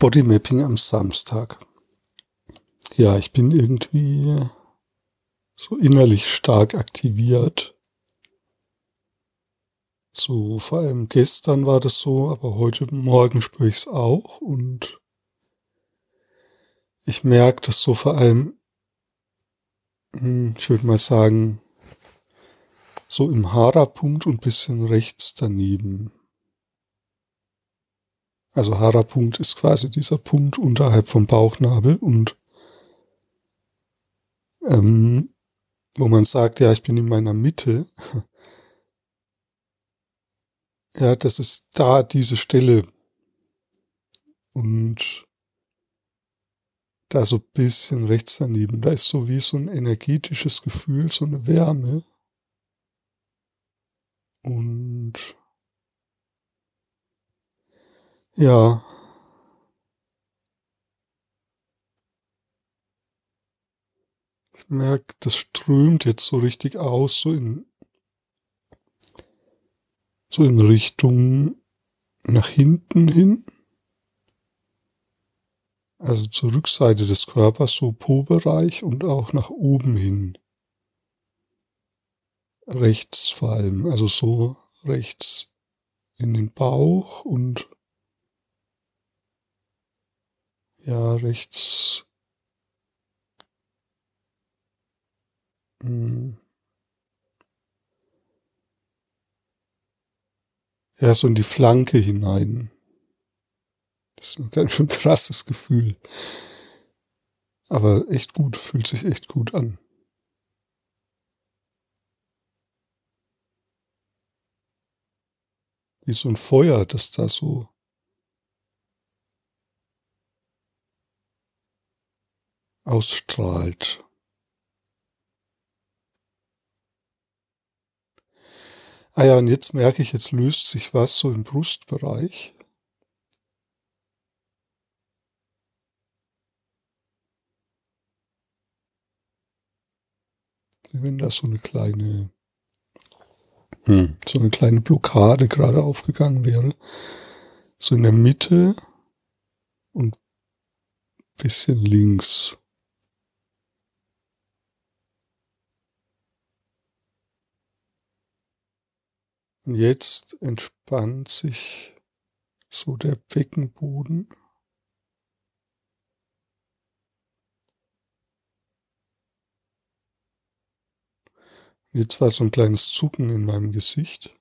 Bodymapping am Samstag. Ja, ich bin irgendwie so innerlich stark aktiviert. So, vor allem gestern war das so, aber heute Morgen spüre ich es auch und ich merke das so vor allem, hm, ich würde mal sagen, so im Hara-Punkt und bisschen rechts daneben. Also Hara-Punkt ist quasi dieser Punkt unterhalb vom Bauchnabel und ähm, wo man sagt, ja, ich bin in meiner Mitte. Ja, das ist da diese Stelle. Und da so bisschen rechts daneben, da ist so wie so ein energetisches Gefühl, so eine Wärme. Und ja. Ich merke, das strömt jetzt so richtig aus, so in, so in Richtung nach hinten hin. Also zur Rückseite des Körpers, so Po-Bereich und auch nach oben hin. Rechts vor allem, also so rechts in den Bauch und ja, rechts. Hm. Ja, so in die Flanke hinein. Das ist ein ganz schön krasses Gefühl. Aber echt gut, fühlt sich echt gut an. Wie so ein Feuer, das da so ausstrahlt. Ah ja, und jetzt merke ich, jetzt löst sich was so im Brustbereich. Wenn da so eine kleine, hm, so eine kleine Blockade gerade aufgegangen wäre. So in der Mitte und bisschen links. Und jetzt entspannt sich so der Beckenboden. Jetzt war so ein kleines Zucken in meinem Gesicht.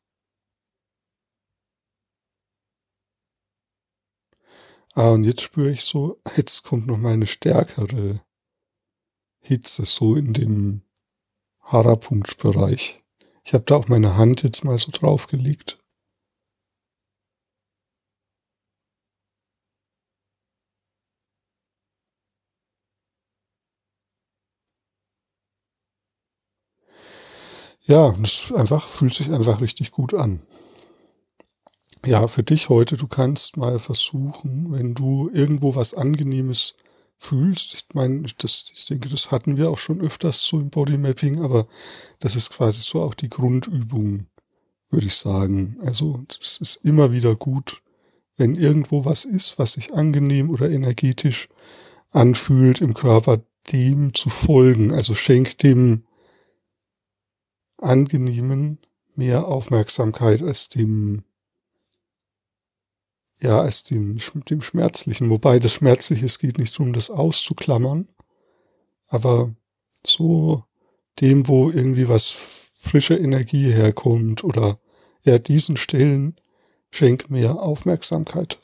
Ah, und jetzt spüre ich so, jetzt kommt noch mal eine stärkere Hitze so in dem Hara-Punkt-Bereich. Ich habe da auch meine Hand jetzt mal so draufgelegt. Ja, das einfach fühlt sich einfach richtig gut an. Ja, für dich heute, du kannst mal versuchen, wenn du irgendwo was Angenehmes fühlst. Ich meine, das, ich denke, das hatten wir auch schon öfters so im Bodymapping, aber das ist quasi so auch die Grundübung, würde ich sagen. Also es ist immer wieder gut, wenn irgendwo was ist, was sich angenehm oder energetisch anfühlt im Körper, dem zu folgen. Also schenk dem Angenehmen mehr Aufmerksamkeit als dem ja, als dem, dem Schmerzlichen. Wobei das Schmerzliche, es geht nicht darum, das auszuklammern, aber so dem, wo irgendwie was frische Energie herkommt oder ja, diesen Stellen schenk mehr Aufmerksamkeit.